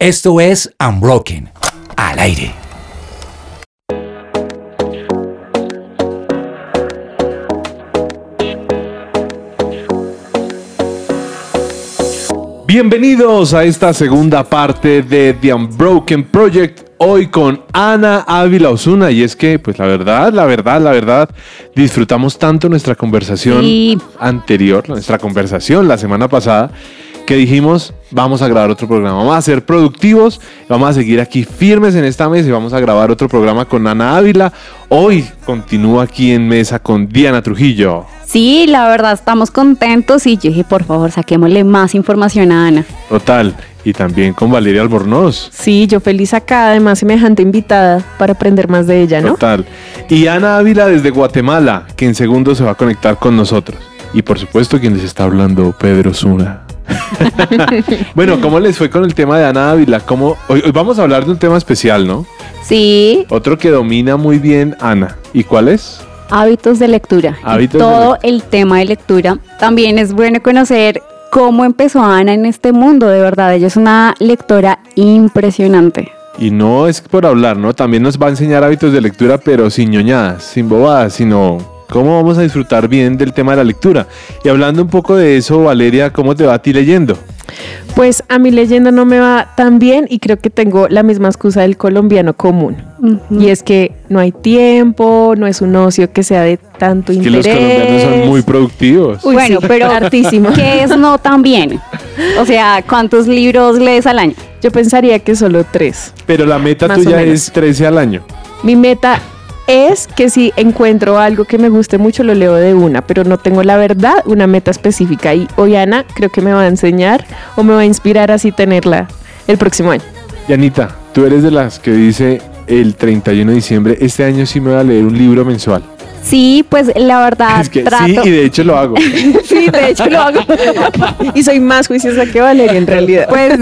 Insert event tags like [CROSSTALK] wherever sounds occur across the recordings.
Esto es Unbroken, al aire. Bienvenidos a esta segunda parte de The Unbroken Project. Hoy con Ana Ávila Osuna. Y es que, pues la verdad, la verdad, la verdad, disfrutamos tanto nuestra conversación Sí. anterior, nuestra conversación la semana pasada, que dijimos, vamos a grabar otro programa, vamos a ser productivos, vamos a seguir aquí firmes en esta mesa y vamos a grabar otro programa con Ana Ávila. Hoy continúa aquí en mesa con Diana Trujillo. Sí, la verdad estamos contentos y yo dije, por favor, saquémosle más información a Ana. Total. Y también con Valeria Albornoz. Sí, yo feliz acá, además semejante invitada para aprender más de ella, ¿no? Total. Y Ana Ávila desde Guatemala, que en segundos se va a conectar con nosotros. Y por supuesto, quien les está hablando, Pedro Zuna. [LAUGHS] bueno, ¿cómo les fue con el tema de Ana Ávila? ¿Cómo? Hoy, hoy vamos a hablar de un tema especial, ¿no? Sí, Otro que domina muy bien Ana. ¿Y cuál es? hábitos de lectura. Hábitos de todo el tema de lectura. También es bueno conocer cómo empezó Ana en este mundo, de verdad. Ella es una lectora impresionante. Y no es por hablar, ¿no? También nos va a enseñar hábitos de lectura, pero sin ñoñadas, sin bobadas, sino cómo vamos a disfrutar bien del tema de la lectura. Y hablando un poco de eso, Valeria, ¿cómo te va a ti leyendo? Pues a mi leyenda no me va tan bien y creo que tengo la misma excusa del colombiano común. Y es que no hay tiempo, no es un ocio que sea de tanto Que interés. los colombianos son muy productivos. Uy, bueno, sí, pero hartísimo. ¿qué es no tan bien? O sea, ¿cuántos libros lees al año? Yo pensaría que solo tres. Pero la meta tuya es 13 al año. Mi meta es que si encuentro algo que me guste mucho, lo leo de una, pero no tengo la verdad una meta específica. Y hoy Ana creo que me va a enseñar o me va a inspirar así tenerla el próximo año. Y Anita, tú eres de las que dice el 31 de diciembre, este año sí me voy a leer un libro mensual. Sí, pues la verdad es que trato. sí, y de hecho lo hago. [LAUGHS] Sí, de hecho lo hago. [LAUGHS] y soy más juiciosa que Valeria en realidad. Pues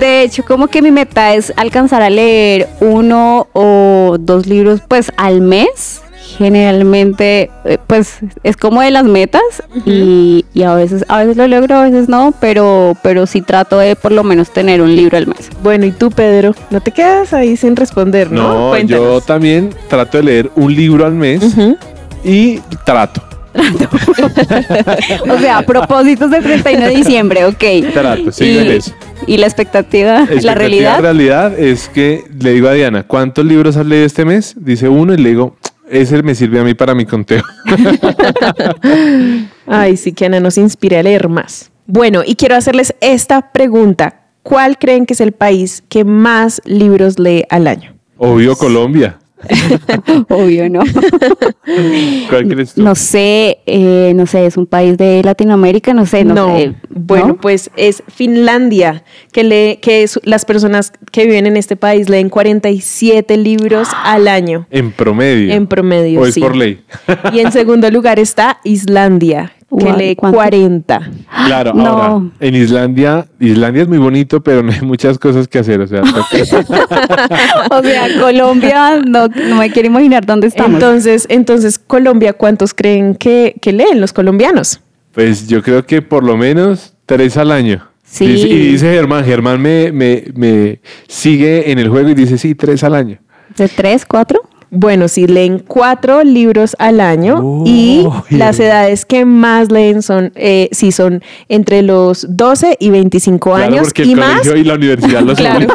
de hecho como que mi meta es alcanzar a leer uno o dos libros pues al mes. Generalmente eh, pues es como de las metas y, y a veces a veces lo logro, a veces no, pero pero sí trato de por lo menos tener un libro al mes. Bueno, ¿y tú, Pedro? No te quedas ahí sin responder, ¿no? No, yo también trato de leer un libro al mes Ujú. Y trato. [LAUGHS] O sea, propósitos de 31 de diciembre, ok. Trato, en eso. y la expectativa, la Expectativa realidad. realidad es que le digo a Diana, ¿cuántos libros has leído este mes? Dice uno y le digo, ese me sirve a mí para mi conteo. [LAUGHS] Ay, sí, que Ana nos inspire a leer más. Bueno, y quiero hacerles esta pregunta. ¿Cuál creen que es el país que más libros lee al año? Obvio Colombia. Obvio, ¿no? ¿Cuál crees tú? No sé, eh, no sé, es un país de Latinoamérica, no sé, no, sé. bueno, ¿no? pues es Finlandia, que lee, que es- las personas que viven en este país leen 47 libros al año. En promedio. En promedio, O es sí. por ley. Y en segundo lugar está Islandia, que lee ¿cuánto? 40. Claro, No. ahora, en Islandia, Islandia es muy bonito, pero no hay muchas cosas que hacer. O sea, [LAUGHS] O sea, Colombia, no, no me quiero imaginar dónde estamos. Entonces, entonces, Colombia, ¿cuántos creen que, que leen los colombianos? pues yo creo que por lo menos tres al año. Sí. Dice- y dice Germán, Germán me, me, me sigue en el juego y dice, sí, tres al año. ¿De tres, cuatro? Bueno, sí, leen cuatro libros al año Oh, y las edades que más leen son, eh, sí, son entre los 12 y 25 Claro, años porque el y más. y la universidad lo [LAUGHS] Claro.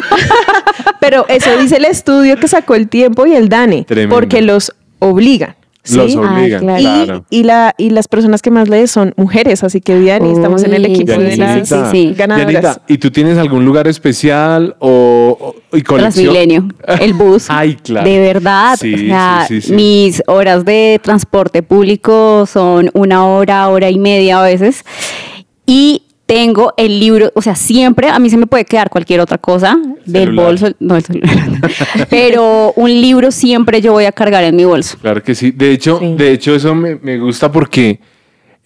[LAUGHS] Pero eso dice el estudio que sacó el tiempo y el DANE, Tremendo. porque los obligan. ¿Sí? Los Ah, obligan, claro. Y, claro. y, la, y las personas que más leen son mujeres, así que Diani, estamos en el Uy, equipo de las sí, sí. ganadoras. Dianita, ¿y tú tienes algún lugar especial o, o- y colección? Transmilenio, el bus. [LAUGHS] Ay, claro. De verdad, Sí, o sea, sí, sí, sí. mis horas de transporte público son una hora, hora y media a veces. Y tengo el libro, o sea, siempre a mí se me puede quedar cualquier otra cosa del Celular. bolso, no el celular, [LAUGHS] pero un libro siempre yo voy a cargar en mi bolso. Claro que sí. De hecho, Sí. de hecho eso me, me gusta porque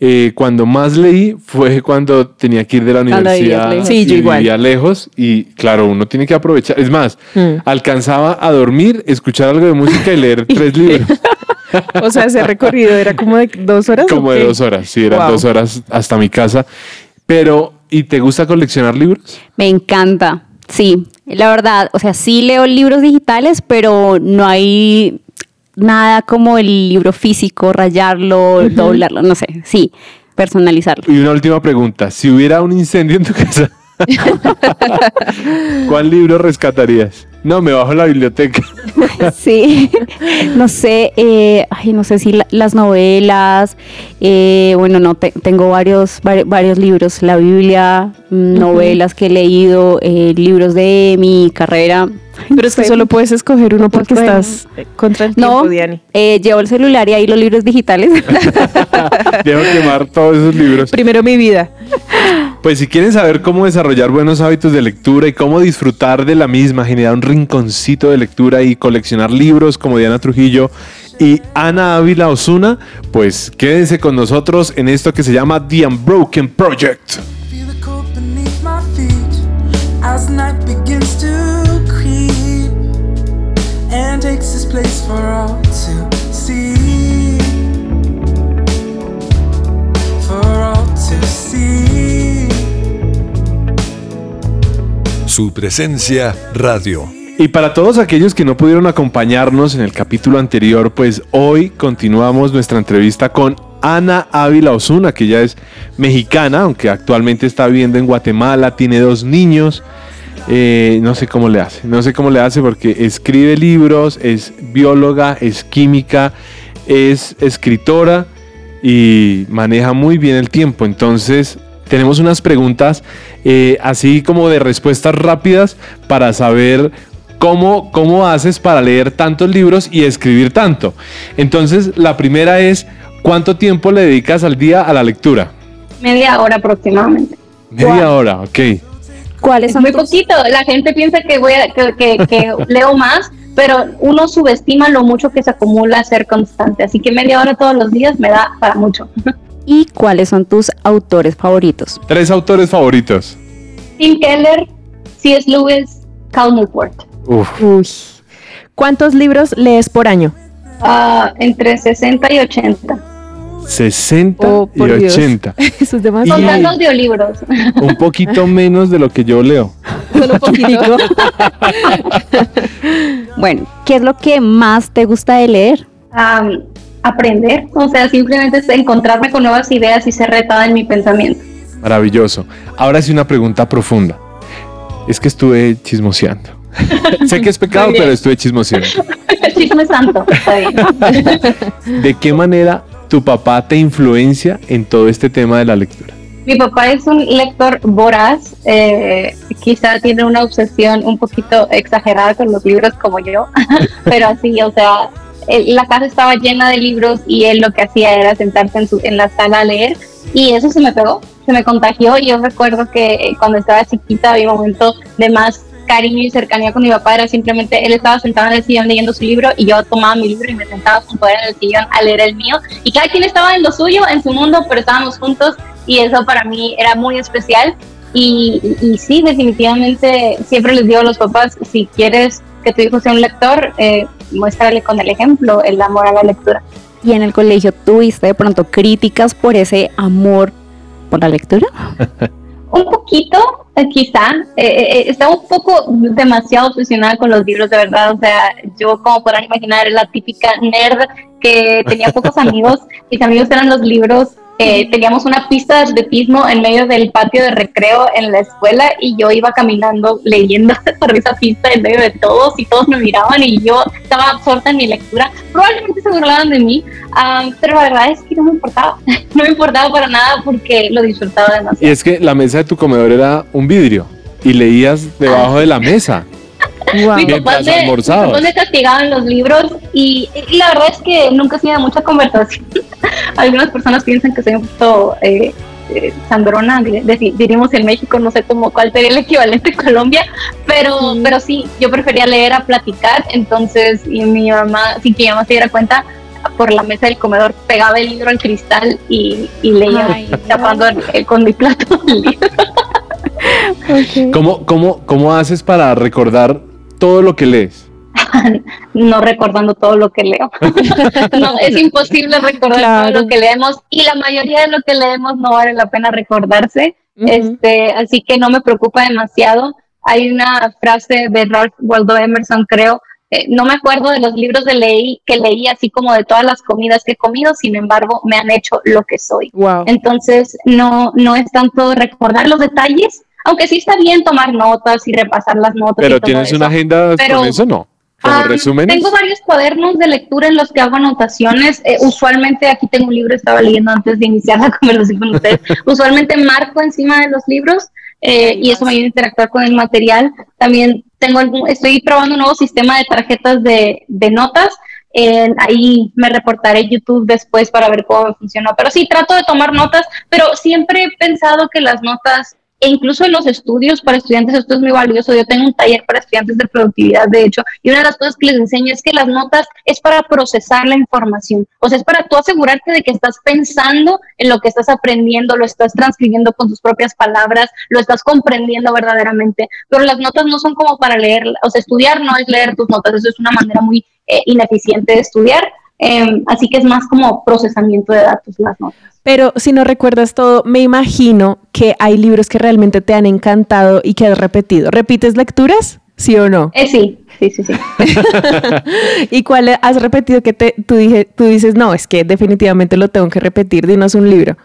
eh, cuando más leí fue cuando tenía que ir de la universidad lejos. Sí, yo igual. vivía lejos y claro, uno tiene que aprovechar. Es más, Mm. alcanzaba a dormir, escuchar algo de música y leer [LAUGHS] tres libros. O sea, ese recorrido era como de dos horas. ¿o Como de dos horas, sí, eran Wow. dos horas hasta mi casa. Pero, ¿y te gusta coleccionar libros? Me encanta. Sí, la verdad, o sea, sí leo libros digitales, pero no hay nada como el libro físico, rayarlo, doblarlo, no sé, sí, personalizarlo. Y una última pregunta, si hubiera un incendio en tu [LAUGHS] casa, [LAUGHS] ¿cuál libro rescatarías? No, me bajo la biblioteca. [LAUGHS] Sí, no sé, eh, ay, no sé si la- las novelas, eh, bueno, no, te- tengo varios, vari- varios libros, la Biblia, mm, novelas que he leído, eh, libros de mi carrera. [LAUGHS] Pero es que solo puedes escoger uno porque Bueno. estás eh, contra el tiempo, No, Diani. eh, llevo el celular y ahí los libros digitales. [LAUGHS] Debo quemar todos esos libros. Primero mi vida. Pues si quieren saber cómo desarrollar buenos hábitos de lectura y cómo disfrutar de la misma, generar un rinconcito de lectura y coleccionar libros como Diana Trujillo y Ana Ávila Osuna, pues quédense con nosotros en esto que se llama The Unbroken Project. Place for all to see. For all to see. Su presencia radio. Y para todos aquellos que no pudieron acompañarnos en el capítulo anterior, pues hoy continuamos nuestra entrevista con Ana Ávila Osuna, que ya es mexicana, aunque actualmente está viviendo en Guatemala, tiene dos niños. Eh, no sé cómo le hace, no sé cómo le hace porque escribe libros, es bióloga, es química, es escritora y maneja muy bien el tiempo. Entonces, tenemos unas preguntas eh, así como de respuestas rápidas para saber cómo, cómo haces para leer tantos libros y escribir tanto. Entonces, la primera es, ¿cuánto tiempo le dedicas al día a la lectura? Media hora aproximadamente. Media hora, ok. ¿Cuáles Es son muy tus- poquito. La gente piensa que voy a, que, que- que [LAUGHS] leo más, pero uno subestima lo mucho que se acumula ser constante. Así que media hora todos los días me da para mucho. [LAUGHS] y cuáles son tus autores favoritos? Tres autores favoritos. Tim Keller, C.S. Lewis, Cal Newport. Uf, Uy. ¿Cuántos libros lees por año? Ah, entre 60 y 80. 60 Oh, y por Dios. 80. Eso es demasiado. Y- Contando audiolibros. Un poquito menos de lo que yo leo. [LAUGHS] Solo un poquitico. [LAUGHS] Bueno, ¿qué es lo que más te gusta de leer? Aprender, o sea, simplemente es encontrarme con nuevas ideas y ser retada en mi pensamiento. Maravilloso. Ahora sí una pregunta profunda. Es que estuve chismoseando. [LAUGHS] sé que es pecado, pero estuve chismoseando. Chisme santo, está bien. ¿De qué manera tu papá te influencia en todo este tema de la lectura? Mi papá es un lector voraz, eh, quizá tiene una obsesión un poquito exagerada con los libros como yo, [LAUGHS] pero así, o sea, la casa estaba llena de libros y él lo que hacía era sentarse en, su, en la sala a leer y eso se me pegó, se me contagió yo recuerdo que eh, cuando estaba chiquita mi momento de más cariño y cercanía con mi papá era simplemente él estaba sentado en el sillón leyendo su libro y yo tomaba mi libro y me sentaba junto a él en el sillón a leer el mío y cada quien estaba en lo suyo, en su mundo, pero estábamos juntos y eso para mí era muy especial y, y sí, definitivamente siempre les digo a los papás, si quieres que tu hijo sea un lector, eh, muéstrale con el ejemplo el amor a la lectura. ¿Y en el colegio tuviste de pronto críticas por ese amor por la lectura? [LAUGHS] Un poquito, eh, quizá, eh, eh, estaba un poco demasiado obsesionada con los libros, de verdad, o sea, yo como podrán imaginar, era la típica nerd que tenía pocos [LAUGHS] amigos, mis amigos eran los libros, eh, teníamos una pista de atletismo en medio del patio de recreo en la escuela y yo iba caminando leyendo [LAUGHS] por esa pista en medio de todos y todos me miraban y yo estaba absorta en mi lectura. Probablemente se burlaban de mí, ah, pero la verdad es que no me importaba, [LAUGHS] no me importaba para nada porque lo disfrutaba demasiado. Y es que la mesa de tu comedor era un vidrio y leías debajo de la mesa. Wow. Mi papá me, mi papá me castigaba en los libros y, y la verdad es que nunca he sido de mucha conversación. [LAUGHS] Algunas personas piensan que soy un poquito eh, eh, diríamos en México, no sé cómo cuál sería el equivalente en Colombia, pero, pero sí, yo prefería leer a platicar, entonces y mi mamá, sin que mi mamá se diera cuenta, por la mesa del comedor pegaba el libro al cristal y, y leía Ay, tapando el- el- con mi plato el libro. [LAUGHS] ¿Cómo, cómo, ¿Cómo haces para recordar todo lo que lees? [LAUGHS] no recordando todo lo que leo. [LAUGHS] no, es imposible recordar Claro. todo lo que leemos y la mayoría de lo que leemos no vale la pena recordarse. Ujú. Este, así que no me preocupa demasiado. hay una frase de Ralph Waldo Emerson, creo, eh, no me acuerdo de los libros de leí, que leí, así como de todas las comidas que he comido, sin embargo, me han hecho lo que soy. Wow. Entonces, no, no es tanto recordar los detalles, aunque sí está bien tomar notas y repasar las notas. y Pero todo tienes eso. una agenda Pero- con eso, ¿no? Como Ah, resúmenes. Tengo varios cuadernos de lectura en los que hago anotaciones. Eh, usualmente aquí tengo un libro, estaba leyendo antes de iniciar la [LAUGHS] conversación con ustedes. usualmente marco encima de los libros eh, y eso me ayuda a interactuar con el material. También tengo algún, estoy probando un nuevo sistema de tarjetas de, de notas. Eh, ahí me reportaré YouTube después para ver cómo funcionó. Pero sí, trato de tomar notas, pero siempre he pensado que las notas e incluso en los estudios para estudiantes esto es muy valioso. Yo tengo un taller para estudiantes de productividad, de hecho, y una de las cosas que les enseño es que las notas es para procesar la información. O sea, es para tú asegurarte de que estás pensando en lo que estás aprendiendo, lo estás transcribiendo con tus propias palabras, lo estás comprendiendo verdaderamente. Pero las notas no son como para leer, o sea, estudiar no es leer tus notas, eso es una manera muy eh, ineficiente de estudiar. Em, así que es más como procesamiento de datos las notas. Pero si no recuerdas todo, me imagino que hay libros que realmente te han encantado y que has repetido. ¿Repites lecturas? ¿Sí o no? Eh, sí, sí, sí, sí. [LAUGHS] ¿Y cuál has repetido que te, tú, dije, tú dices, no, es que definitivamente lo tengo que repetir? Dinos un libro.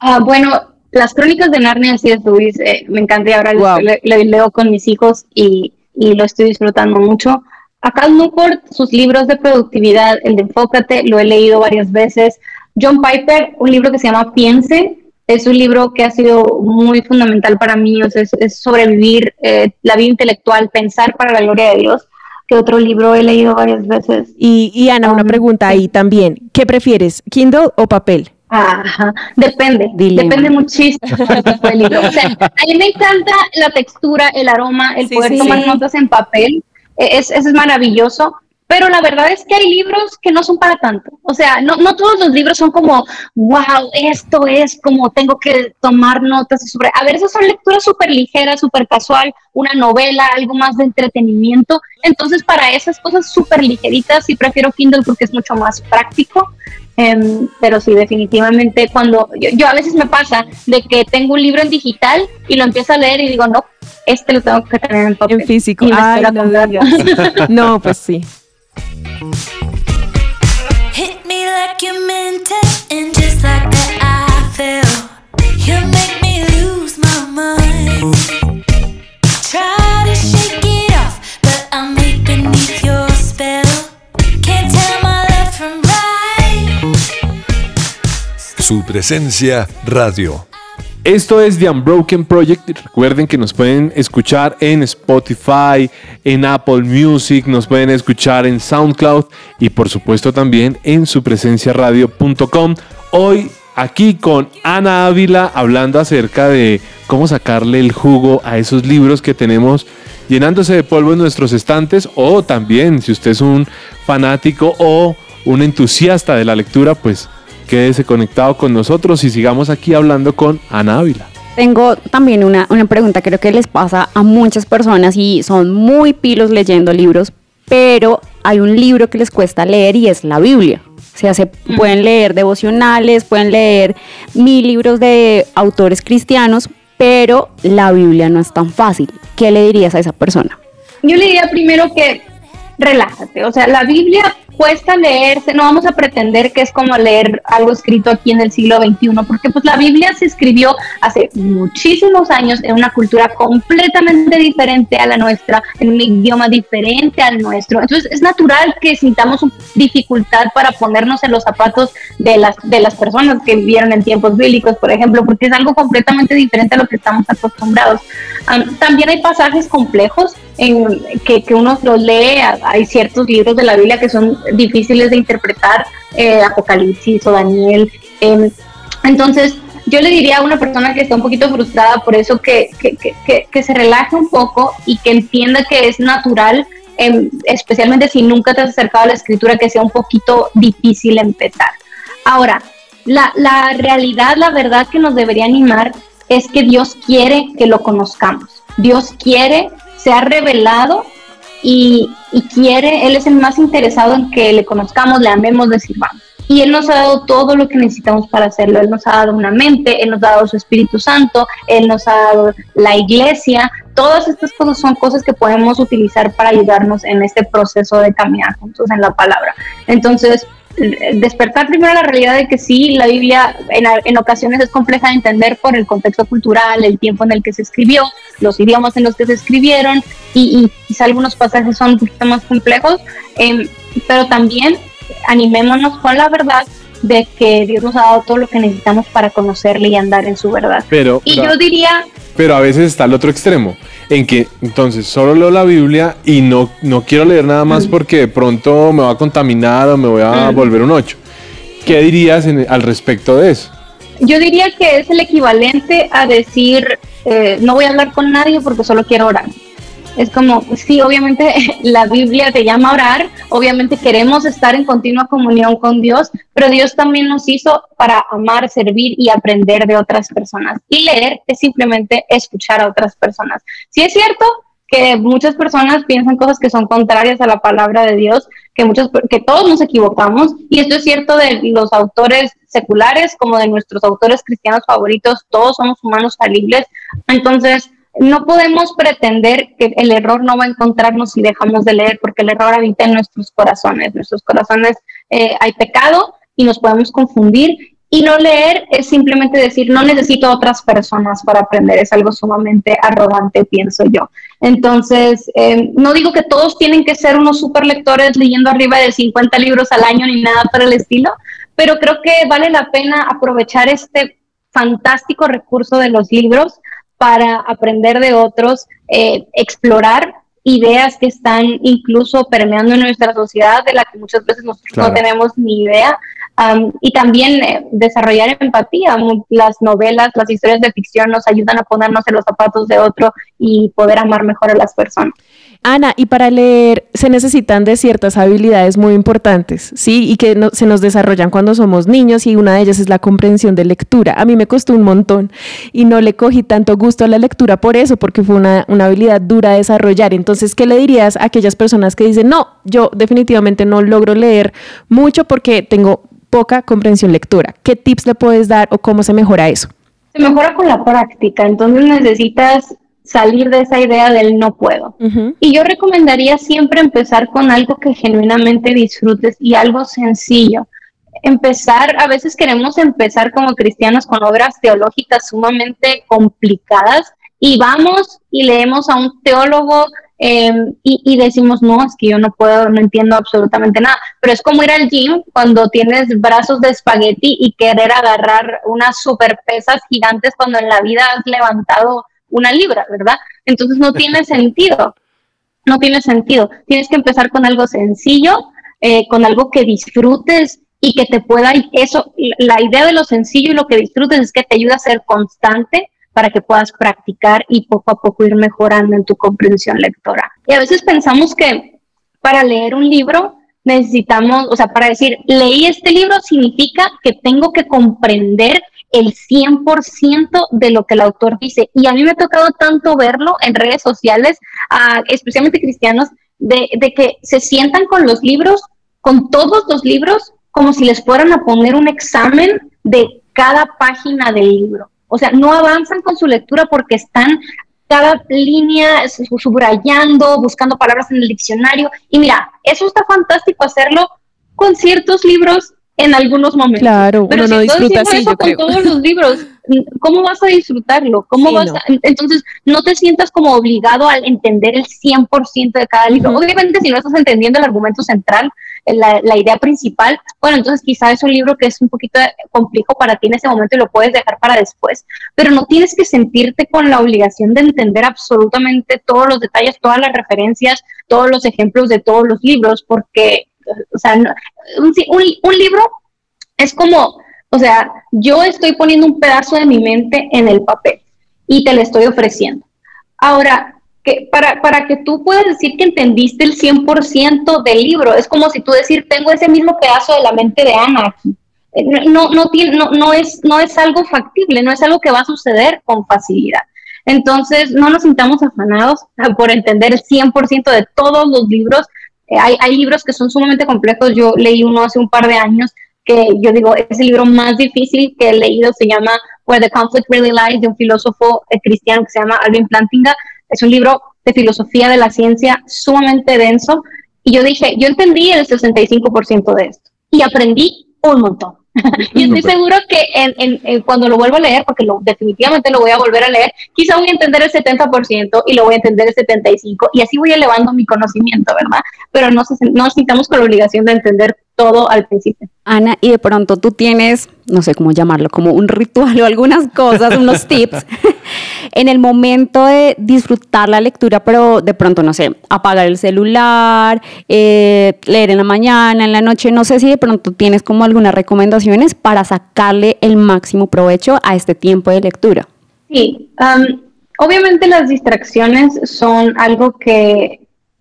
Ah, bueno, las crónicas de Narnia de C.S. Lewis eh, me encanta y ahora Wow. le, le leo con mis hijos y, y lo estoy disfrutando mucho. A Cal Newport, sus libros de productividad, el de Enfócate, lo he leído varias veces. John Piper, un libro que se llama Piense, es un libro que ha sido muy fundamental para mí, o sea, es, es sobrevivir eh, la vida intelectual, pensar para la gloria de Dios, que otro libro he leído varias veces. Y, y Ana, una Um, pregunta ahí también. ¿Qué prefieres, Kindle o papel? Ajá, depende, Dilema. depende muchísimo del libro. O sea, a mí me encanta la textura, el aroma, el Sí, poder sí, tomar sí. notas en papel, es, es maravilloso, pero la verdad es que hay libros que no son para tanto. O sea, no, no todos los libros son como, wow, esto es como tengo que tomar notas sobre... A veces son lecturas súper ligeras, súper casual, una novela, algo más de entretenimiento. Entonces, para esas cosas súper ligeritas, sí prefiero Kindle porque es mucho más práctico. Em, pero sí, definitivamente cuando yo, yo a veces me pasa de que tengo un libro en digital y lo empiezo a leer y digo, no, este lo tengo que tener en papel. En físico. Ay, no. [LAUGHS] No, pues sí. Hit me like you meant it, and just like that I fell. You make me lose my mind. Try to shake it off, but I'm weak beneath your spell. Can't tell my left from right. Su presencia radio. Esto es The Unbroken Project. Recuerden que nos pueden escuchar en Spotify, en Apple Music, nos pueden escuchar en SoundCloud y por supuesto también en supresenciaradio.com. Hoy aquí con Ana Ávila hablando acerca de cómo sacarle el jugo a esos libros que tenemos llenándose de polvo en nuestros estantes o también si usted es un fanático o un entusiasta de la lectura, pues quédese conectado con nosotros y sigamos aquí hablando con Ana Ávila. Tengo también una, una pregunta, creo que les pasa a muchas personas y son muy pilos leyendo libros, pero hay un libro que les cuesta leer y es la Biblia. O sea, se pueden leer devocionales, pueden leer mil libros de autores cristianos, pero la Biblia no es tan fácil. ¿Qué le dirías a esa persona? Yo le diría primero que relájate, o sea, la Biblia cuesta leerse, no vamos a pretender que es como leer algo escrito aquí en el siglo XXI, porque pues la Biblia se escribió hace muchísimos años en una cultura completamente diferente a la nuestra, en un idioma diferente al nuestro, entonces es natural que sintamos dificultad para ponernos en los zapatos de las, de las personas que vivieron en tiempos bíblicos, por ejemplo, porque es algo completamente diferente a lo que estamos acostumbrados. Am, también hay pasajes complejos en que, que uno los lee, hay ciertos libros de la Biblia que son difíciles de interpretar, eh, Apocalipsis o Daniel. em, entonces, yo le diría a una persona que está un poquito frustrada por eso que, que, que- que- que se relaje un poco y que entienda que es natural, em, especialmente si nunca te has acercado a la escritura, que sea un poquito difícil empezar. Ahora, la, la realidad, la verdad que nos debería animar es que Dios quiere que lo conozcamos. Dios quiere, se ha revelado y, y quiere, Él es el más interesado en que le conozcamos, le amemos, le sirvamos. Y Él nos ha dado todo lo que necesitamos para hacerlo. Él nos ha dado una mente, Él nos ha dado su Espíritu Santo, Él nos ha dado la iglesia todas estas cosas son cosas que podemos utilizar para ayudarnos en este proceso de caminar juntos en la palabra. Entonces, despertar primero la realidad de que sí, la Biblia en, en, ocasiones es compleja de entender por el contexto cultural, el tiempo en el que se escribió, los idiomas en los que se escribieron y, y quizá algunos pasajes son un poquito más complejos, eh, pero también animémonos con la verdad de que Dios nos ha dado todo lo que necesitamos para conocerle y andar en su verdad. Pero, y pero- yo diría, Pero a veces está el otro extremo, en que entonces solo leo la Biblia y no, no quiero leer nada más porque de pronto me va a contaminar o me voy a Mm. volver un 8. ¿Qué dirías en- al respecto de eso? yo diría que es el equivalente a decir, eh, no voy a hablar con nadie porque solo quiero orar. Es como, sí, obviamente [LAUGHS] la Biblia te llama a orar, obviamente queremos estar en continua comunión con Dios, pero Dios también nos hizo para amar, servir y aprender de otras personas. Y leer es simplemente escuchar a otras personas. Sí es cierto que muchas personas piensan cosas que son contrarias a la palabra de Dios, que muchos que todos nos equivocamos y esto es cierto de los autores seculares como de nuestros autores cristianos favoritos, todos somos humanos falibles. Entonces, no podemos pretender que el error no va a encontrarnos si dejamos de leer, porque el error habita en nuestros corazones. Nuestros corazones eh, hay pecado y nos podemos confundir. Y no leer es simplemente decir, no necesito otras personas para aprender. Es algo sumamente arrogante, pienso yo. Entonces, eh, no digo que todos tienen que ser unos super lectores leyendo arriba de 50 libros al año ni nada por el estilo, pero creo que vale la pena aprovechar este fantástico recurso de los libros para aprender de otros, eh, explorar ideas que están incluso permeando en nuestra sociedad, de la que muchas veces nosotros Claro. no tenemos ni idea, um, y también eh, desarrollar empatía. Las novelas, las historias de ficción nos ayudan a ponernos en los zapatos de otro y poder amar mejor a las personas. Ana, y para leer se necesitan de ciertas habilidades muy importantes, ¿sí? Y que se nos desarrollan cuando somos niños y una de ellas es la comprensión de lectura. A mí me costó un montón y no le cogí tanto gusto a la lectura por eso, porque fue una, una habilidad dura de desarrollar. Entonces, ¿qué le dirías a aquellas personas que dicen, no, yo definitivamente no logro leer mucho porque tengo poca comprensión lectora? ¿Qué tips le puedes dar o cómo se mejora eso? Se mejora con la práctica, entonces necesitas salir de esa idea del no puedo. Y yo recomendaría siempre empezar con algo que genuinamente disfrutes y algo sencillo. Empezar, a veces queremos empezar como cristianos con obras teológicas sumamente complicadas y vamos y leemos a un teólogo eh, y, y decimos, no, es que yo no puedo, no entiendo absolutamente nada. Pero es como ir al gym cuando tienes brazos de espagueti y querer agarrar unas super pesas gigantes cuando en la vida has levantado una libra, ¿verdad? Entonces no tiene [LAUGHS] sentido, no tiene sentido. Tienes que empezar con algo sencillo, eh, con algo que disfrutes y que te pueda, eso, la idea de lo sencillo y lo que disfrutes es que te ayuda a ser constante para que puedas practicar y poco a poco ir mejorando en tu comprensión lectora. Y a veces pensamos que para leer un libro necesitamos, o sea, para decir, leí este libro significa que tengo que comprender el 100% de lo que el autor dice. Y a mí me ha tocado tanto verlo en redes sociales, ah, especialmente cristianos, de, de que se sientan con los libros, con todos los libros, como si les fueran a poner un examen de cada página del libro. O sea, no avanzan con su lectura porque están cada línea su- subrayando, buscando palabras en el diccionario. Y mira, eso está fantástico hacerlo con ciertos libros en algunos momentos. Claro, Pero uno si no disfruta así, eso yo con creo. todos los libros, [LAUGHS] ¿cómo vas a disfrutarlo? ¿Cómo Sí, vas no. a- entonces, no te sientas como obligado a entender el 100% de cada libro. Obviamente, si no estás entendiendo el argumento central, la, la idea principal, bueno, entonces quizá es un libro que es un poquito complejo para ti en ese momento y lo puedes dejar para después, pero no tienes que sentirte con la obligación de entender absolutamente todos los detalles, todas las referencias, todos los ejemplos de todos los libros, porque, o sea, no- un, un, un libro es como, o sea, yo estoy poniendo un pedazo de mi mente en el papel y te lo estoy ofreciendo. Ahora, que para, para que tú puedas decir que entendiste el 100% del libro, es como si tú decir, tengo ese mismo pedazo de la mente de Ana aquí. Eh, No, no, tiene, no, no, es, no es algo factible, no es algo que va a suceder con facilidad. Entonces, no nos sintamos afanados [LAUGHS] por entender el 100% de todos los libros. Eh, hay, hay libros que son sumamente complejos. Yo leí uno hace un par de años que yo digo, es el libro más difícil que he leído, se llama Where the Conflict Really Lies, de un filósofo eh, cristiano que se llama Alvin Plantinga. Es un libro de filosofía de la ciencia sumamente denso. Y yo dije, yo entendí el 65% de esto y aprendí un montón. [LAUGHS] y estoy seguro que en, en- en cuando lo vuelvo a leer, porque lo, definitivamente lo voy a volver a leer, quizá voy a entender el 70% y lo voy a entender el 75% y así voy elevando mi conocimiento, ¿verdad? Pero no, se, no nos sintamos con la obligación de entender todo al principio. Ana, y de pronto tú tienes, no sé cómo llamarlo, como un ritual o algunas cosas, unos [LAUGHS] tips, en el momento de disfrutar la lectura, pero de pronto, no sé, apagar el celular, eh, leer en la mañana, en la noche, no sé si de pronto tienes como algunas recomendaciones para sacarle el máximo provecho a este tiempo de lectura. Sí, am, obviamente las distracciones son algo que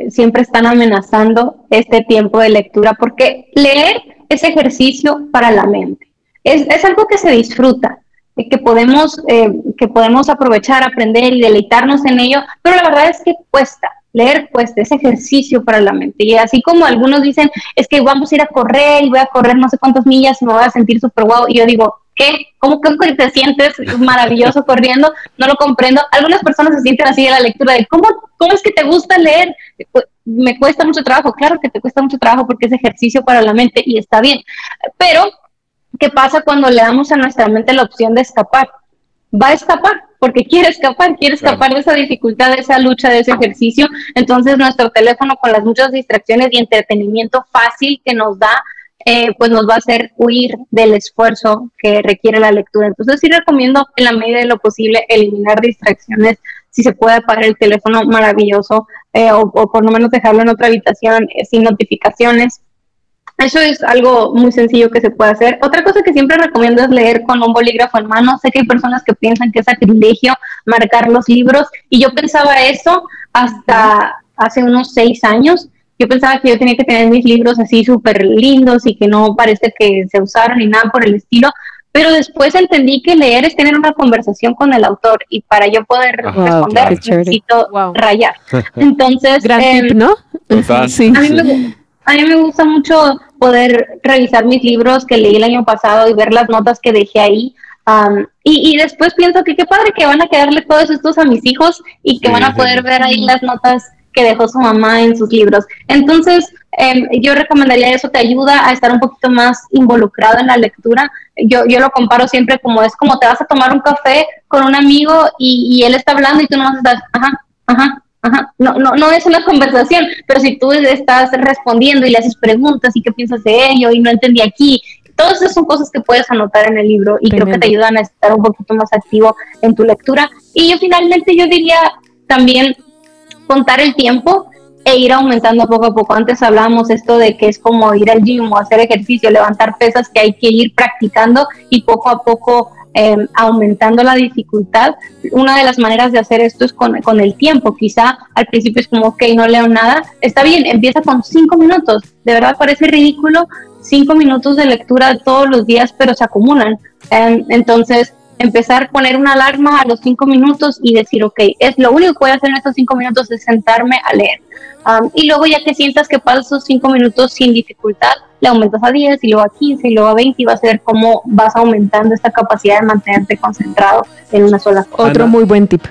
siempre están amenazando este tiempo de lectura porque leer es ejercicio para la mente. Es, algo que se disfruta, que podemos, eh, que podemos aprovechar, aprender y deleitarnos en ello, pero la verdad es que cuesta. Leer cuesta, es ejercicio para la mente. Y así como algunos dicen, es que vamos a ir a correr y voy a correr no sé cuántas millas y me voy a sentir súper guau. Y yo digo, ¿qué? ¿Cómo que te sientes maravilloso [LAUGHS] corriendo? No lo comprendo. Algunas personas se sienten así de la lectura de, ¿cómo, cómo es que te gusta leer? Me cuesta mucho trabajo. Claro que te cuesta mucho trabajo porque es ejercicio para la mente y está bien. Pero, ¿qué pasa cuando le damos a nuestra mente la opción de escapar? Va a escapar porque quiere escapar, quiere escapar de esa dificultad, de esa lucha, de ese ejercicio. Entonces, nuestro teléfono con las muchas distracciones y entretenimiento fácil que nos da, eh, pues nos va a hacer huir del esfuerzo que requiere la lectura. Entonces sí recomiendo en la medida de lo posible eliminar distracciones, si se puede apagar el teléfono maravilloso eh, o, o por lo menos dejarlo en otra habitación eh, sin notificaciones. Eso es algo muy sencillo que se puede hacer. Otra cosa que siempre recomiendo es leer con un bolígrafo en mano. Sé que hay personas que piensan que es sacrilegio marcar los libros y yo pensaba eso hasta hace unos seis años. Yo pensaba que yo tenía que tener mis libros así súper lindos y que no parece que se usaron ni nada por el estilo. Pero después entendí que leer es tener una conversación con el autor y para yo poder Ajá, responder necesito Wow. rayar. [LAUGHS] Entonces, Gran em, tip, ¿no? Total. [LAUGHS] Sí. a mí, me, a mí me gusta mucho poder revisar mis libros que leí el año pasado y ver las notas que dejé ahí. Am, y, y después pienso que qué padre que van a quedarle todos estos a mis hijos y que Sí, van a sí. poder ver ahí las notas que dejó su mamá en sus libros. Entonces, em, yo recomendaría eso, te ayuda a estar un poquito más involucrado en la lectura. Yo, yo lo comparo siempre como es como te vas a tomar un café con un amigo y, y él está hablando y tú no estás, ajá, ajá, Ajá, no, no, no es una conversación, pero si tú estás respondiendo y le haces preguntas y qué piensas de ello y no entendí aquí, todas esas son cosas que puedes anotar en el libro y creo que te ayudan a estar un poquito más activo en tu lectura. Y yo finalmente yo diría también contar el tiempo e ir aumentando poco a poco. Antes hablábamos esto de que es como ir al gym o hacer ejercicio, levantar pesas que hay que ir practicando y poco a poco eh, aumentando la dificultad. Una de las maneras de hacer esto es con, el tiempo. Quizá al principio es como, ok, no leo nada. Está bien, empieza con cinco minutos. De verdad parece ridículo cinco minutos de lectura todos los días, pero se acumulan. Eh, entonces, empezar a poner una alarma a los cinco minutos y decir, ok, es lo único que voy a hacer en estos cinco minutos es sentarme a leer. Um, y luego ya que sientas que pasas esos cinco minutos sin dificultad, le aumentas a 10 y luego a 15 y luego a 20 y vas a ver cómo vas aumentando esta capacidad de mantenerte concentrado en una sola cosa. Otro Ana. muy buen tip.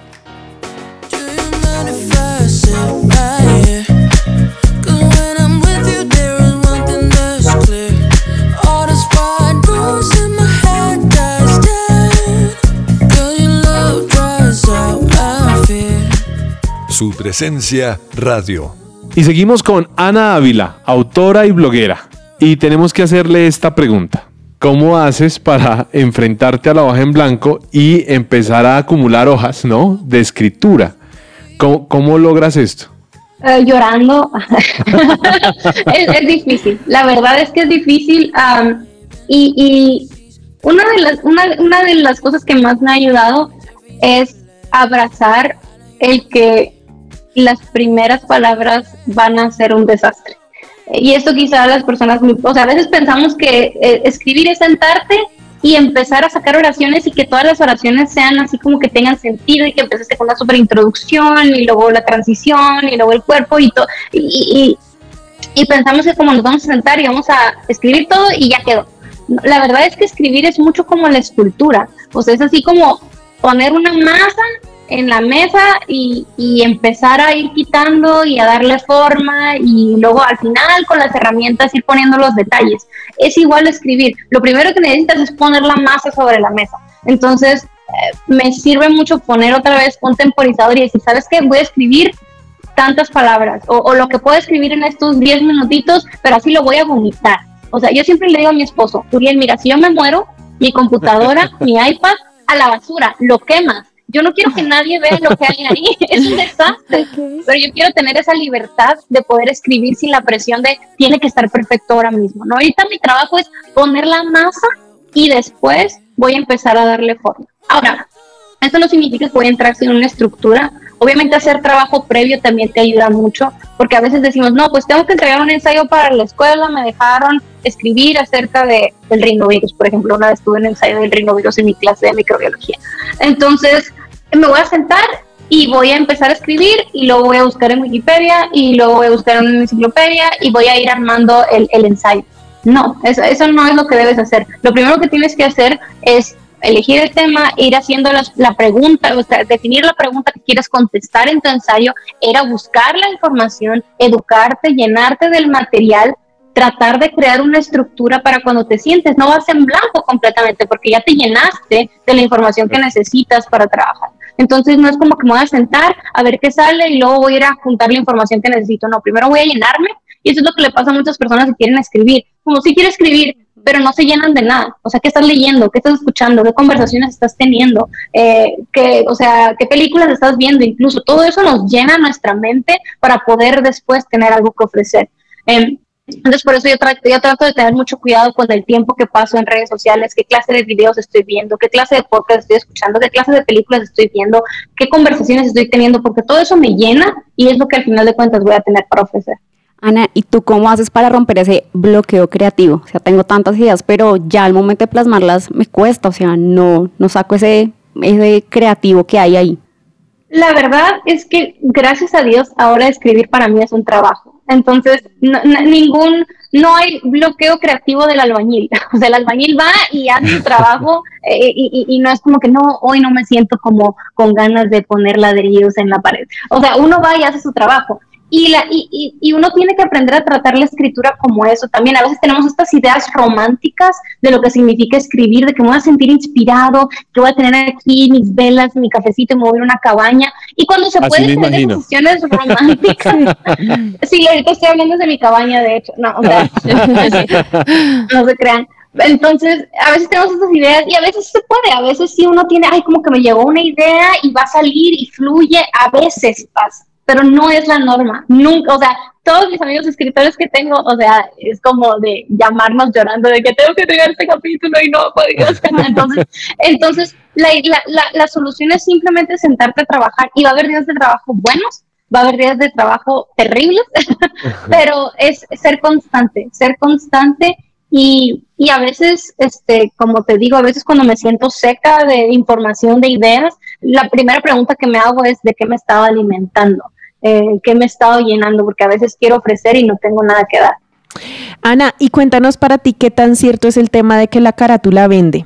Presencia radio. Y seguimos con Ana Ávila, autora y bloguera. Y tenemos que hacerle esta pregunta. ¿Cómo haces para enfrentarte a la hoja en blanco y empezar a acumular hojas, ¿no? De escritura. ¿Cómo, cómo logras esto? Eh, llorando. [LAUGHS] es, es difícil, la verdad es que es difícil. y y una, de las, una, una de las cosas que más me ha ayudado es abrazar el que las primeras palabras van a ser un desastre. Y esto quizá las personas, o sea, a veces pensamos que eh, escribir es sentarte y empezar a sacar oraciones y que todas las oraciones sean así como que tengan sentido y que empezaste con una super introducción y luego la transición y luego el cuerpo y todo. Y, y, y pensamos que como nos vamos a sentar y vamos a escribir todo y ya quedó. La verdad es que escribir es mucho como la escultura. O sea, es así como poner una masa en la mesa y, y empezar a ir quitando y a darle forma y luego al final con las herramientas ir poniendo los detalles. Es igual escribir. Lo primero que necesitas es poner la masa sobre la mesa. Entonces, eh, me sirve mucho poner otra vez un temporizador y decir, ¿sabes qué? Voy a escribir tantas palabras o, o lo que puedo escribir en estos 10 minutitos, pero así lo voy a vomitar. O sea, yo siempre le digo a mi esposo, Uriel, mira, si yo me muero, mi computadora, [LAUGHS] mi iPad, a la basura, lo quemas. Yo no quiero que nadie vea lo que hay ahí, [LAUGHS] es un desastre. Pero yo quiero tener esa libertad de poder escribir sin la presión de tiene que estar perfecto ahora mismo. ¿no? Ahorita mi trabajo es poner la masa y después voy a empezar a darle forma. Ahora, esto no significa que voy a entrar sin una estructura. Obviamente hacer trabajo previo también te ayuda mucho, porque a veces decimos, no, pues tengo que entregar un ensayo para la escuela, me dejaron escribir acerca de, del rinovirus, por ejemplo, una vez tuve un ensayo del rinovirus en mi clase de microbiología. Entonces, me voy a sentar y voy a empezar a escribir y luego voy a buscar en Wikipedia y luego voy a buscar en una enciclopedia y voy a ir armando el, el ensayo. No, eso, eso no es lo que debes hacer. Lo primero que tienes que hacer es elegir el tema, ir haciendo las- la, pregunta, o sea, definir la pregunta que quieres contestar en tu ensayo, era buscar la información, educarte, llenarte del material, tratar de crear una estructura para cuando te sientes, no vas en blanco completamente, porque ya te llenaste de la información que necesitas para trabajar. Entonces no es como que me voy a sentar a ver qué sale y luego voy a ir a juntar la información que necesito. No, primero voy a llenarme y eso es lo que le pasa a muchas personas que quieren escribir. Como si quiero escribir, pero no se llenan de nada. O sea, ¿qué estás leyendo? ¿Qué estás escuchando? ¿Qué conversaciones estás teniendo? Eh, ¿qué, o sea, ¿qué películas estás viendo? Incluso todo eso nos llena nuestra mente para poder después tener algo que ofrecer. Em, entonces, por eso yo, tra- yo trato de tener mucho cuidado con el tiempo que paso en redes sociales, qué clase de videos estoy viendo, qué clase de podcast estoy escuchando, qué clase de películas estoy viendo, qué conversaciones estoy teniendo, porque todo eso me llena y es lo que al final de cuentas voy a tener para ofrecer. Ana, ¿y tú cómo haces para romper ese bloqueo creativo? O sea, tengo tantas ideas, pero ya al momento de plasmarlas me cuesta, o sea, no, no saco ese, ese creativo que hay ahí. La verdad es que gracias a Dios ahora escribir para mí es un trabajo. Entonces, no, ningún, no hay bloqueo creativo del albañil. [LAUGHS] O sea, el albañil va y hace su trabajo [LAUGHS] eh, y no es como que no, hoy no me siento como con ganas de poner ladrillos en la pared. O sea, uno va y hace su trabajo. Y, la, y, y, y uno tiene que aprender a tratar la escritura como eso también. A veces tenemos estas ideas románticas de lo que significa escribir, de que me voy a sentir inspirado, que voy a tener aquí mis velas, mi cafecito y me voy a ir a una cabaña. Y cuando se Así pueden tener imagino. decisiones románticas, [LAUGHS] sí, ahorita estoy hablando de mi cabaña, de hecho, no, o sea, [LAUGHS] no se crean. Entonces, a veces tenemos estas ideas y a veces se puede, a veces sí uno tiene, ay, como que me llegó una idea y va a salir y fluye, a veces pasa, pero no es la norma, nunca, o sea, todos mis amigos escritores que tengo, o sea, es como de llamarnos llorando de que tengo que entregar este capítulo y no hacerlo. Entonces, [LAUGHS] entonces la, la, la, la solución es simplemente sentarte a trabajar y va a haber días de trabajo buenos, va a haber días de trabajo terribles, [LAUGHS] pero es ser constante, ser constante y, y a veces, este, como te digo, a veces cuando me siento seca de información, de ideas, la primera pregunta que me hago es de qué me estaba alimentando, eh, qué me he estado llenando, porque a veces quiero ofrecer y no tengo nada que dar. Ana, y cuéntanos para ti qué tan cierto es el tema de que la carátula vende.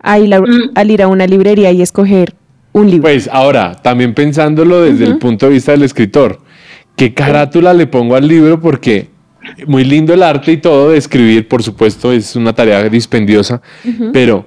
Al ir a, Mm. al ir a una librería y escoger un libro. Pues ahora, también pensándolo desde el punto de vista del escritor, ¿qué carátula le pongo al libro? Porque muy lindo el arte y todo de escribir, por supuesto, es una tarea dispendiosa, pero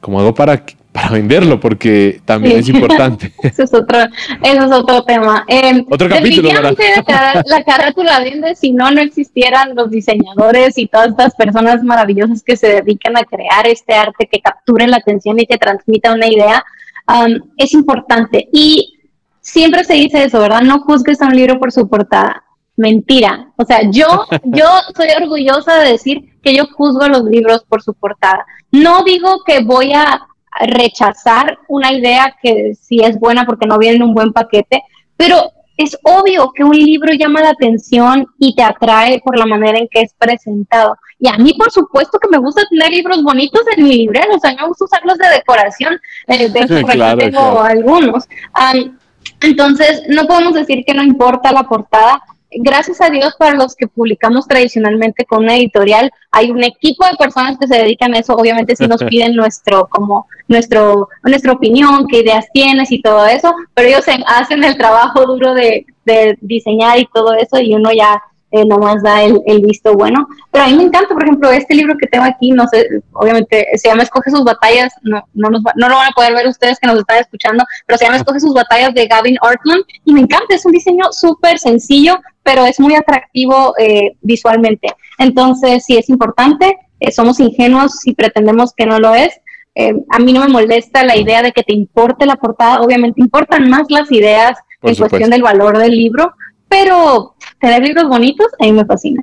¿cómo hago para, para venderlo? Porque también Sí. es importante. [LAUGHS] Eso es otro, eso es otro tema. Eh, Otro capítulo, la, la carátula vende, si no, no existieran los diseñadores y todas estas personas maravillosas que se dedican a crear este arte que capture la atención y que transmita una idea. um, es importante. Y siempre se dice eso, ¿verdad? No juzgues a un libro por su portada. Mentira. O sea, yo, [LAUGHS] yo soy orgullosa de decir que yo juzgo los libros por su portada. No digo que voy a rechazar una idea que sí es buena porque no viene en un buen paquete, pero es obvio que un libro llama la atención y te atrae por la manera en que es presentado. Y a mí, por supuesto, que me gusta tener libros bonitos en mi librero, o sea, me gusta usarlos de decoración. Eh, de hecho, Claro, tengo claro. algunos. Am, entonces, no podemos decir que no importa la portada. Gracias a Dios para los que publicamos tradicionalmente con una editorial, hay un equipo de personas que se dedican a eso. Obviamente si nos [LAUGHS] piden nuestro, como nuestro, nuestra opinión, qué ideas tienes y todo eso, pero ellos hacen el trabajo duro de, de diseñar y todo eso y uno ya eh, nomás da el, el visto bueno. Pero a mí me encanta, por ejemplo, este libro que tengo aquí, no sé, obviamente se llama Escoge sus batallas, no, no, nos va- no lo van a poder ver ustedes que nos están escuchando, pero se llama Escoge sus batallas de Gavin Ortland y me encanta, es un diseño súper sencillo, pero es muy atractivo eh, visualmente. Entonces, sí es importante, eh, somos ingenuos si pretendemos que no lo es. Eh, a mí no me molesta la idea de que te importe la portada, obviamente importan más las ideas Por en supuesto. cuestión del valor del libro, pero tener libros bonitos a mí me fascina.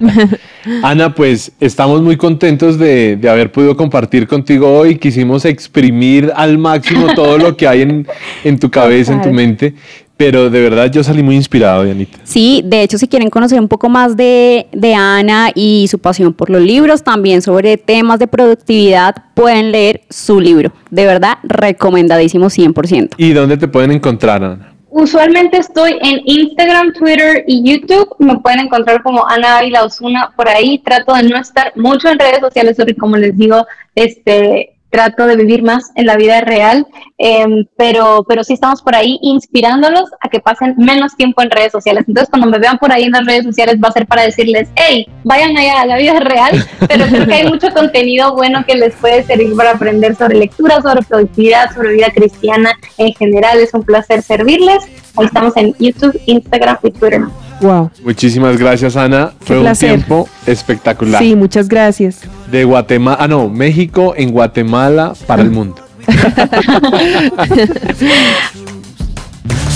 [LAUGHS] Ana, pues estamos muy contentos de, de haber podido compartir contigo hoy. Quisimos exprimir al máximo todo lo que hay en, en tu cabeza, en tu mente. Pero de verdad yo salí muy inspirado, Dianita. Sí, de hecho, si quieren conocer un poco más de, de Ana y su pasión por los libros, también sobre temas de productividad, pueden leer su libro. De verdad, recomendadísimo 100%. ¿Y dónde te pueden encontrar, Ana? Usualmente estoy en Instagram, Twitter y YouTube. Me pueden encontrar como Ana Ávila Osuna por ahí. Trato de no estar mucho en redes sociales porque, como les digo, este trato de vivir más en la vida real. Em, pero, pero sí estamos por ahí inspirándolos a que pasen menos tiempo en redes sociales. Entonces, cuando me vean por ahí en las redes sociales, va a ser para decirles, hey, vayan allá a la vida real. [LAUGHS] Pero creo que hay mucho contenido bueno que les puede servir para aprender sobre lectura, sobre productividad, sobre vida cristiana en general. Es un placer servirles. Ahí estamos en YouTube, Instagram y Twitter. Wow. Muchísimas gracias, Ana. Fue un tiempo espectacular. Sí, muchas gracias. De Guatemala, ah, no, México en Guatemala para el [LAUGHS] mundo.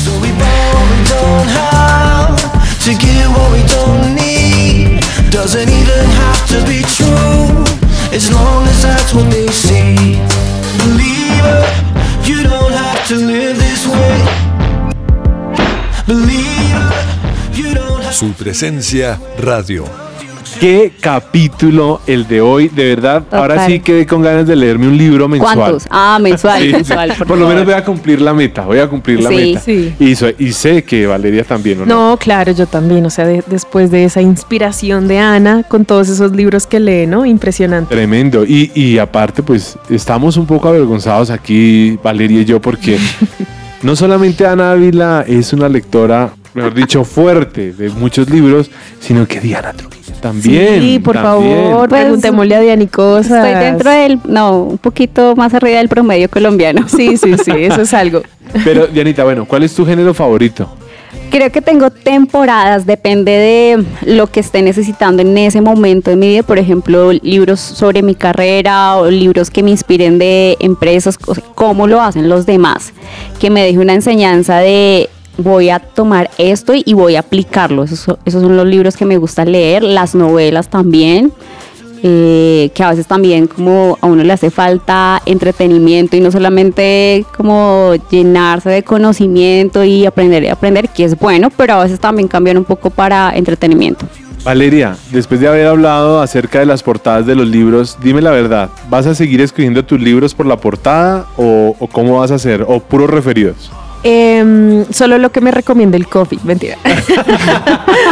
So Su presencia radio. Qué capítulo el de hoy, de verdad. Ahora sí quedé con ganas de leerme un libro mensual. ¿Cuántos? Ah, mensual, [LAUGHS] Sí, mensual. por, por lo menos voy a cumplir la meta, voy a cumplir la Sí. meta. Sí. Y, y sé que Valeria también, ¿o no? No, claro, yo también. O sea, de- después de esa inspiración de Ana, con todos esos libros que lee, ¿no? Impresionante. Tremendo. Y, y aparte, pues estamos un poco avergonzados aquí, Valeria y yo, porque [LAUGHS] no solamente Ana Ávila es una lectora, mejor dicho, fuerte de muchos libros, sino que Diana Trujillo también. sí, por también. favor, Pues, preguntémosle a Diani cosas. Estoy dentro del, no, un poquito más arriba del promedio colombiano. Sí, sí, sí, eso es algo. Pero, Dianita, bueno, ¿cuál es tu género favorito? Creo que tengo temporadas, depende de lo que esté necesitando en ese momento de mi vida. Por ejemplo, libros sobre mi carrera o libros que me inspiren de empresas, o sea, cómo lo hacen los demás. Que me deje una enseñanza de voy a tomar esto y voy a aplicarlo. Esos, esos son los libros que me gusta leer, las novelas también. eh, que a veces también como a uno le hace falta entretenimiento y no solamente como llenarse de conocimiento y aprender y aprender, que es bueno, pero a veces también cambian un poco para entretenimiento. Valeria, después de haber hablado acerca de las portadas de los libros, dime la verdad, ¿vas a seguir escribiendo tus libros por la portada o, o cómo vas a hacer? ¿O puros referidos? Em, solo lo que me recomienda el coffee, mentira. [LAUGHS]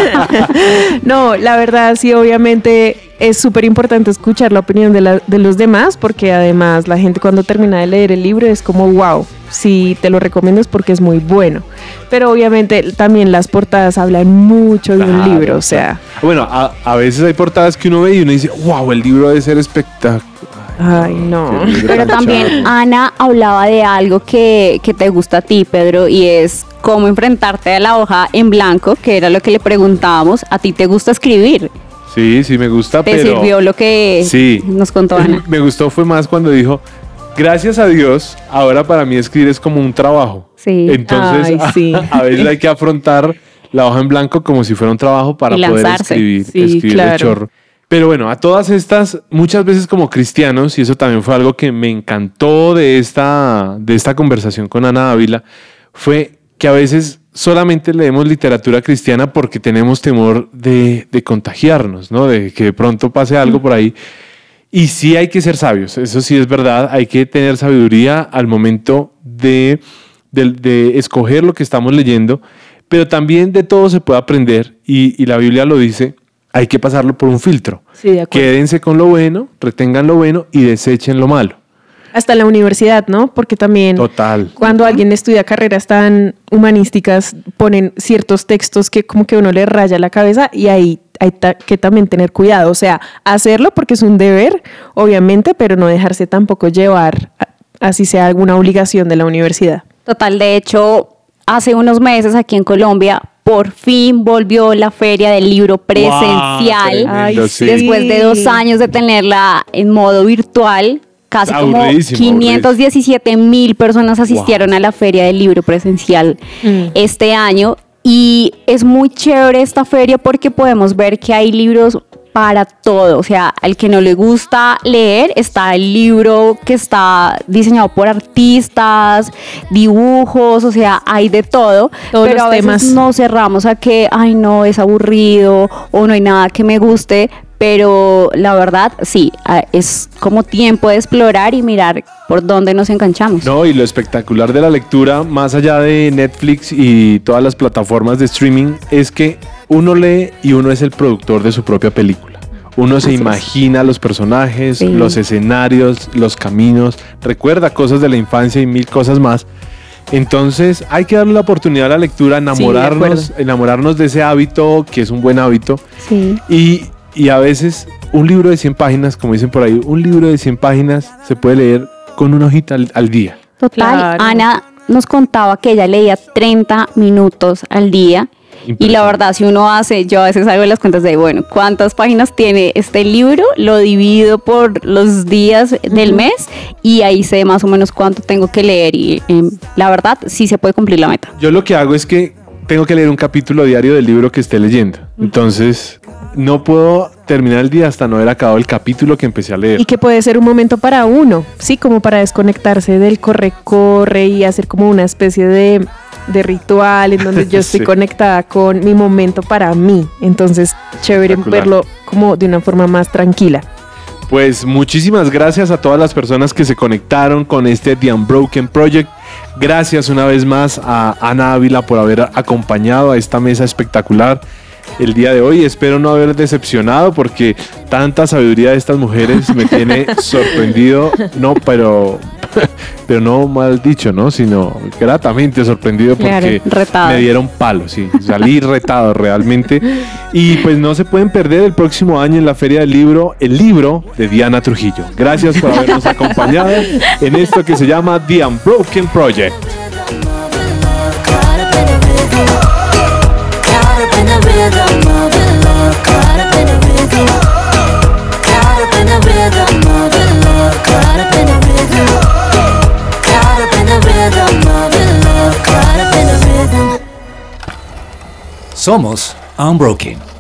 no, la verdad sí, obviamente es súper importante escuchar la opinión de, la- de los demás porque además la gente cuando termina de leer el libro es como, wow, si te lo recomiendo es porque es muy bueno. Pero obviamente también las portadas hablan mucho de un libro, o sea, Bueno, a, a veces hay portadas que uno ve y uno dice, wow, el libro debe ser espectacular. Ay no. Pero también. Ana hablaba de algo que, que te gusta a ti, Pedro, y es cómo enfrentarte a la hoja en blanco, que era lo que le preguntábamos. ¿A ti te gusta escribir? Sí, sí, me gusta, ¿Te pero... sirvió lo que Sí. nos contó Ana? [LAUGHS] Me gustó fue más cuando dijo, gracias a Dios, ahora para mí escribir es como un trabajo. Sí. Entonces, Ay, sí. a veces hay que afrontar la hoja en blanco como si fuera un trabajo para Y poder escribir, Sí, escribir de claro. chorro. Pero bueno, a todas estas, muchas veces como cristianos, y eso también fue algo que me encantó de esta, de esta conversación con Ana Ávila, fue que a veces solamente leemos literatura cristiana porque tenemos temor de, de contagiarnos, ¿no? De que de pronto pase algo por ahí. Y sí hay que ser sabios, eso sí es verdad, hay que tener sabiduría al momento de, de- de escoger lo que estamos leyendo, Pero también de todo se puede aprender y, y la Biblia lo dice, hay que pasarlo por un filtro. Sí, de acuerdo. Quédense con lo bueno, retengan lo bueno y desechen lo malo. Hasta la universidad, ¿no? Porque también Total. cuando alguien estudia carreras tan humanísticas, ponen ciertos textos que como que uno le raya la cabeza y ahí hay ta- que también tener cuidado. O sea, hacerlo porque es un deber, obviamente, pero no dejarse tampoco llevar, así sea alguna obligación de la universidad. Total, de hecho, hace unos meses aquí en Colombia, por fin volvió la feria del libro presencial. tremendo, Ay, sí. Después de dos años de tenerla en modo virtual, casi como Aburridísimo, 517 mil personas asistieron a la feria del libro presencial Mm. este año. Y es muy chévere esta feria porque podemos ver que hay libros para todo. O sea, al que no le gusta leer, está el libro que está diseñado por artistas, dibujos, o sea, hay de todo. Todos pero los a veces temas. no cerramos a que, ay, no, es aburrido o no hay nada que me guste. Pero la verdad, sí, es como tiempo de explorar y mirar por dónde nos enganchamos. No, y lo espectacular de la lectura, más allá de Netflix y todas las plataformas de streaming, es que uno lee y uno es el productor de su propia película. Uno se imagina los personajes, Sí. los escenarios, los caminos, recuerda cosas de la infancia y mil cosas más. Entonces hay que darle la oportunidad a la lectura, enamorarnos, enamorarnos de ese hábito que es un buen hábito. Sí. Y, y a veces un libro de 100 páginas, como dicen por ahí, un libro de 100 páginas se puede leer con una hojita al, al día. Total, Claro. Ana nos contaba que ella leía 30 minutos al día. Y la verdad, si uno hace, yo a veces hago las cuentas de, bueno, ¿cuántas páginas tiene este libro? Lo divido por los días del mes y ahí sé más o menos cuánto tengo que leer. Y em, la verdad, sí se puede cumplir la meta. Yo lo que hago es que tengo que leer un capítulo diario del libro que esté leyendo. Entonces, no puedo terminar el día hasta no haber acabado el capítulo que empecé a leer. Y que puede ser un momento para uno, sí, como para desconectarse del corre-corre y hacer como una especie de, de ritual en donde yo [LAUGHS] estoy Sí. conectada con mi momento para mí. Entonces, chévere verlo como de una forma más tranquila. Pues muchísimas gracias a todas las personas que se conectaron con este The Unbroken Project. Gracias una vez más a Ana Ávila por haber acompañado a esta mesa espectacular el día de hoy. Espero no haber decepcionado porque tanta sabiduría de estas mujeres me tiene [LAUGHS] sorprendido. No, pero, [LAUGHS] pero no mal dicho, ¿no? Sino gratamente sorprendido porque Claro, retado. me dieron palo, sí. Salí [LAUGHS] retado realmente. Y pues no se pueden perder el próximo año en la Feria del Libro, el libro de Diana Trujillo. Gracias por habernos acompañado en esto que se llama The Unbroken Project. Caught up in the rhythm. Somos Unbroken.